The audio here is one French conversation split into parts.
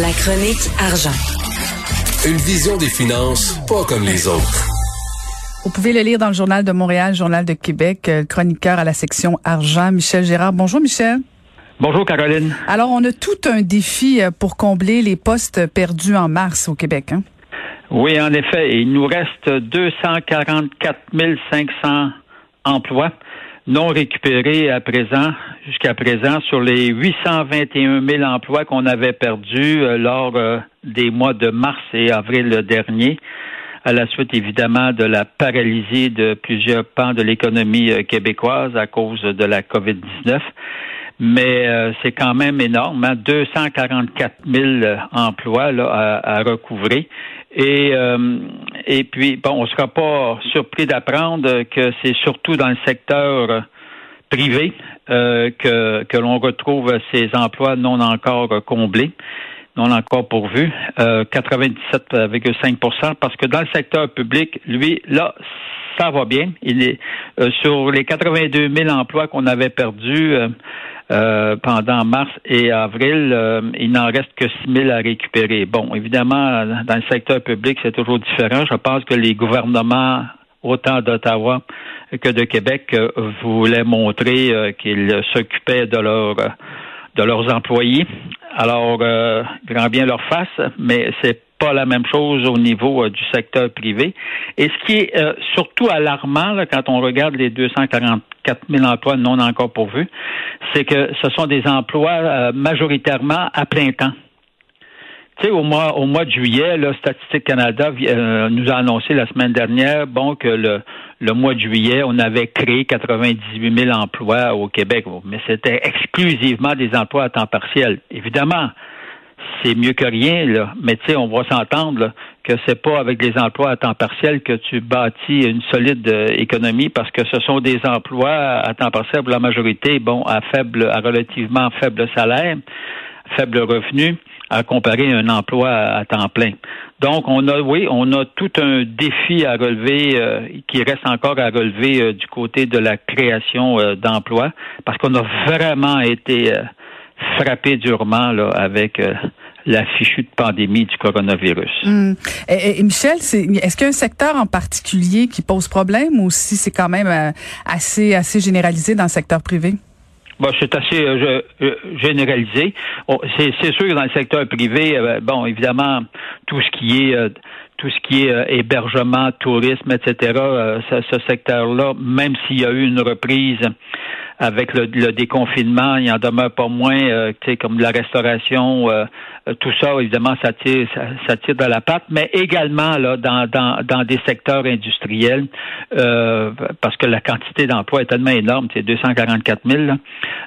La chronique argent. Une vision des finances pas comme les autres. Vous pouvez le lire dans le Journal de Montréal, Journal de Québec, euh, chroniqueur à la section argent, Michel Gérard. Bonjour Michel. Bonjour Caroline. Alors, on a tout un défi euh, pour combler les postes perdus en mars au Québec. Hein? Oui, en effet. Il nous reste 244 500 emplois non récupérés à présent, jusqu'à présent, sur les 821 000 emplois qu'on avait perdus euh, lors euh, des mois de mars et avril dernier, à la suite évidemment de la paralysie de plusieurs pans de l'économie euh, québécoise à cause de la COVID-19 mais c'est quand même énorme, 244 hein, 000 emplois là, à, à recouvrer. Et, et puis, bon, on ne sera pas surpris d'apprendre que c'est surtout dans le secteur privé euh, que, que l'on retrouve ces emplois non encore comblés, non encore pourvus, euh, 97,5% parce que dans le secteur public, lui, là, ça va bien. Il est euh, sur les 82 000 emplois qu'on avait perdus. Euh, euh, pendant mars et avril, euh, il n'en reste que 6 000 à récupérer. Bon, évidemment, dans le secteur public, c'est toujours différent. Je pense que les gouvernements, autant d'Ottawa que de Québec, euh, voulaient montrer qu'ils s'occupaient de leurs de leurs employés. Alors, grand bien leur face, mais c'est pas la même chose au niveau du secteur privé. Et ce qui est surtout alarmant quand on regarde les 240 4 000 emplois non encore pourvus, c'est que ce sont des emplois euh, majoritairement à plein temps. Tu sais, au mois, au mois de juillet, là, Statistique Canada euh, nous a annoncé la semaine dernière, bon, que le, le mois de juillet, on avait créé 98 000 emplois au Québec, mais c'était exclusivement des emplois à temps partiel. Évidemment, c'est mieux que rien, là. Mais tu sais, on va s'entendre que c'est pas avec des emplois à temps partiel que tu bâtis une solide euh, économie parce que ce sont des emplois à temps partiel pour la majorité, bon, à faible, à relativement faible salaire, faible revenu à comparer un emploi à, temps plein. Donc, on a, oui, on a tout un défi à relever euh, qui reste encore à relever euh, du côté de la création d'emplois parce qu'on a vraiment été frappé durement là, avec la fichue de pandémie du coronavirus. Hum. Et, Michel, est-ce qu'il y a un secteur en particulier qui pose problème ou si c'est quand même euh, assez, assez généralisé dans le secteur privé? Bon, c'est assez euh, euh, généralisé. c'est, sûr que dans le secteur privé, bon, évidemment, tout ce qui est tout ce qui est hébergement, tourisme, etc. ce, ce secteur-là, même s'il y a eu une reprise avec le, déconfinement, il en demeure pas moins, euh, comme la restauration, euh, tout ça, évidemment, ça tire, ça, tire de la patte, mais également là, dans, dans, dans des secteurs industriels, euh, parce que la quantité d'emplois est tellement énorme, c'est 244 000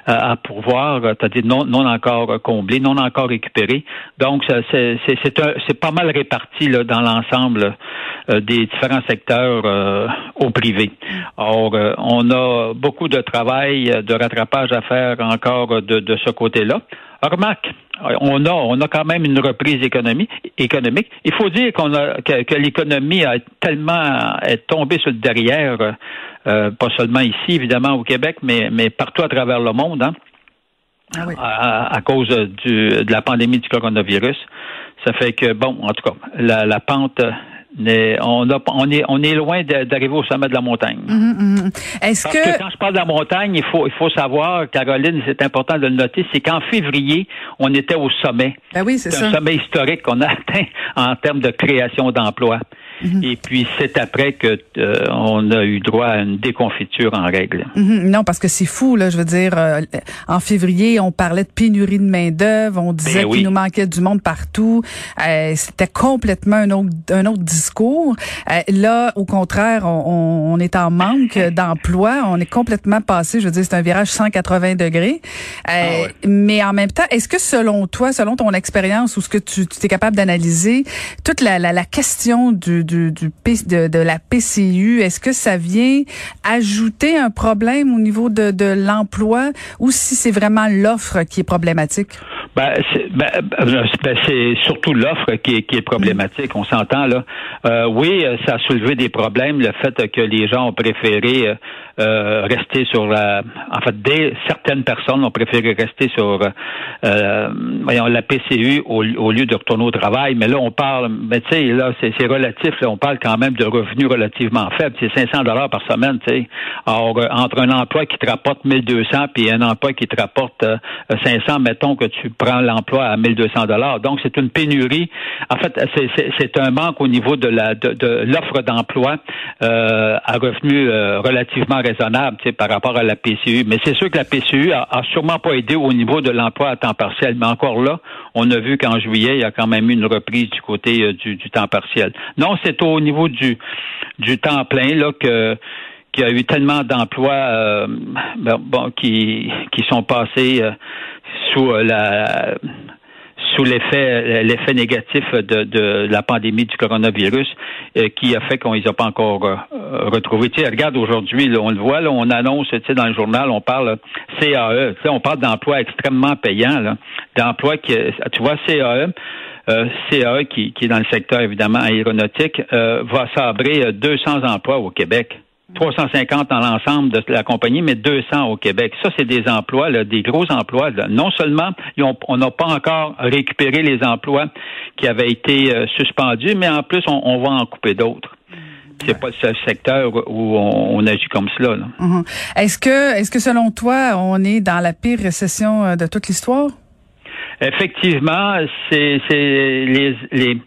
à pourvoir, dit non, non encore comblés, non encore récupérés. Donc, c'est, c'est, pas mal réparti là, dans l'ensemble des différents secteurs au privé. Or, on a beaucoup de travail de rattrapage à faire encore de, de ce côté-là. Remarque, on a, on a quand même une reprise économique. économique. Il faut dire qu'on a que, l'économie a tellement est tombée sur le derrière, euh, pas seulement ici, évidemment, au Québec, mais, mais partout à travers le monde, hein, ah à, cause du, de la pandémie du coronavirus. Ça fait que, bon, en tout cas, la, la pente on, on, est, on est loin d'arriver au sommet de la montagne. Mm-hmm, mm-hmm. Est-ce Parce que... quand je parle de la montagne, il faut, il faut savoir, Caroline, c'est important de le noter, c'est qu'en février, on était au sommet. Ben oui, c'est ça. un sommet historique qu'on a atteint en termes de création d'emplois. Mhm. Et puis c'est après que euh, on a eu droit à une déconfiture en règle. Mhm. Non, parce que c'est fou là. Je veux dire, euh, en février, on parlait de pénurie de main d'œuvre, on disait ben qu'il nous manquait du monde partout. Euh, C'était complètement un autre, un autre discours. Euh, là, au contraire, on, on est en manque d'emploi. On est complètement passé. Je veux dire, c'est un virage 180 degrés. Ah mais en même temps, est-ce que selon toi, selon ton expérience ou ce que tu, tu es capable d'analyser, toute la, la, la question du du, de, la PCU, est-ce que ça vient ajouter un problème au niveau de, l'emploi ou si c'est vraiment l'offre qui est problématique? Ben, c'est ben, ben, ben surtout l'offre qui est, problématique. On s'entend là. Euh, oui, ça a soulevé des problèmes. Le fait que les gens ont préféré euh, euh, rester sur la. En fait, des, certaines personnes ont préféré rester sur euh, voyons, la PCU au, lieu de retourner au travail. Mais là, on parle. Mais tu sais, là, c'est relatif. Là, on parle quand même de revenus relativement faibles. C'est 500 dollars par semaine. Tu sais. Alors, entre un emploi qui te rapporte 1200 puis un emploi qui te rapporte 500, mettons que tu prend l'emploi à 1200 dollars. Donc, c'est une pénurie. En fait, c'est un manque au niveau de la de, l'offre d'emploi euh, à revenus euh, relativement raisonnables par rapport à la PCU. Mais c'est sûr que la PCU a, sûrement pas aidé au niveau de l'emploi à temps partiel. Mais encore là, on a vu qu'en juillet, il y a quand même eu une reprise du côté euh, du, temps partiel. Non, c'est au niveau du du temps plein là que qu'il y a eu tellement d'emplois bon, qui qui sont passés sous euh, la sous l'effet l'effet négatif de, la pandémie du coronavirus euh, qui a fait qu'on les a pas encore euh, retrouvés. Tu sais, regarde aujourd'hui, on le voit, là, on annonce, tu sais, dans le journal, on parle CAE, tu sais, on parle d'emplois extrêmement payants, d'emplois qui, tu vois, CAE. CAE qui, qui est dans le secteur évidemment aéronautique va sabrer 200 emplois au Québec. 350 dans l'ensemble de la compagnie, mais 200 au Québec. Ça, c'est des emplois, des gros emplois. Non seulement on n'a pas encore récupéré les emplois qui avaient été euh, suspendus, mais en plus, on, va en couper d'autres. C'est pas le seul secteur où on, agit comme cela. Mm-hmm. Est-ce que, est-ce que selon toi, on est dans la pire récession euh, de toute l'histoire? Effectivement, c'est les, les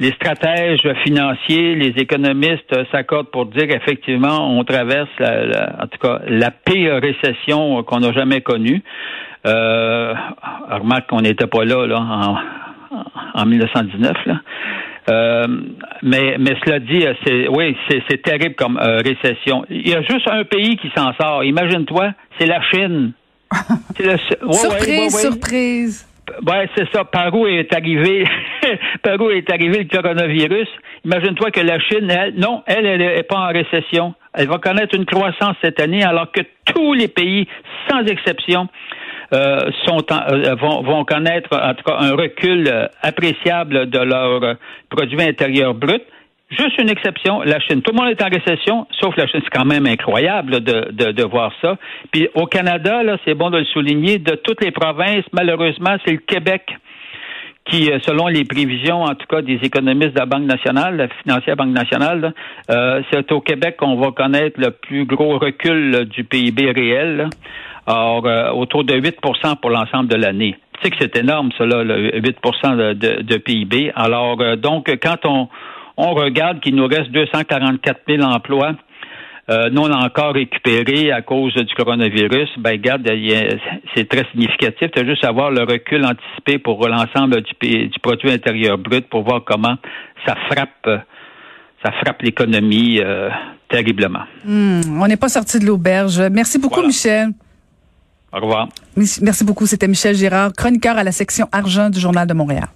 les stratèges financiers, les économistes s'accordent pour dire effectivement on traverse la, en tout cas la pire récession qu'on n'a jamais connue. Euh, remarque qu'on n'était pas là, là en, en 1919 là. Euh, mais, mais cela dit, c'est oui, c'est terrible comme euh, récession. Il y a juste un pays qui s'en sort. Imagine-toi, c'est la Chine. surprise, surprise. Ouais, c'est ça. Par où est arrivé, par où est arrivé le coronavirus? Imagine-toi que la Chine, elle, non, elle, elle n'est pas en récession. Elle va connaître une croissance cette année, alors que tous les pays, sans exception, euh, sont euh, vont, vont, connaître en tout cas un recul euh, appréciable de leur produit intérieur brut. Juste une exception, la Chine. Tout le monde est en récession, sauf la Chine. C'est quand même incroyable de, de, de, voir ça. Puis au Canada, là, c'est bon de le souligner, de toutes les provinces, malheureusement, c'est le Québec qui, euh, selon les prévisions, en tout cas des économistes de la Banque nationale, la financière Banque nationale, euh, c'est au Québec qu'on va connaître le plus gros recul du PIB réel. Alors, euh, autour de 8% pour l'ensemble de l'année. Tu sais que c'est énorme, cela, le 8 de, de, de PIB. Alors, donc, quand on on regarde qu'il nous reste 244 000 emplois euh, non encore récupérés à cause du coronavirus, ben regarde, c'est très significatif. Tu as juste à voir le recul anticipé pour l'ensemble du, du produit intérieur brut pour voir comment ça frappe ça frappe l'économie euh, terriblement. Hmm, on n'est pas sorti de l'auberge. Merci beaucoup, Michel. Au revoir. Merci beaucoup. C'était Michel Girard, chroniqueur à la section argent du Journal de Montréal.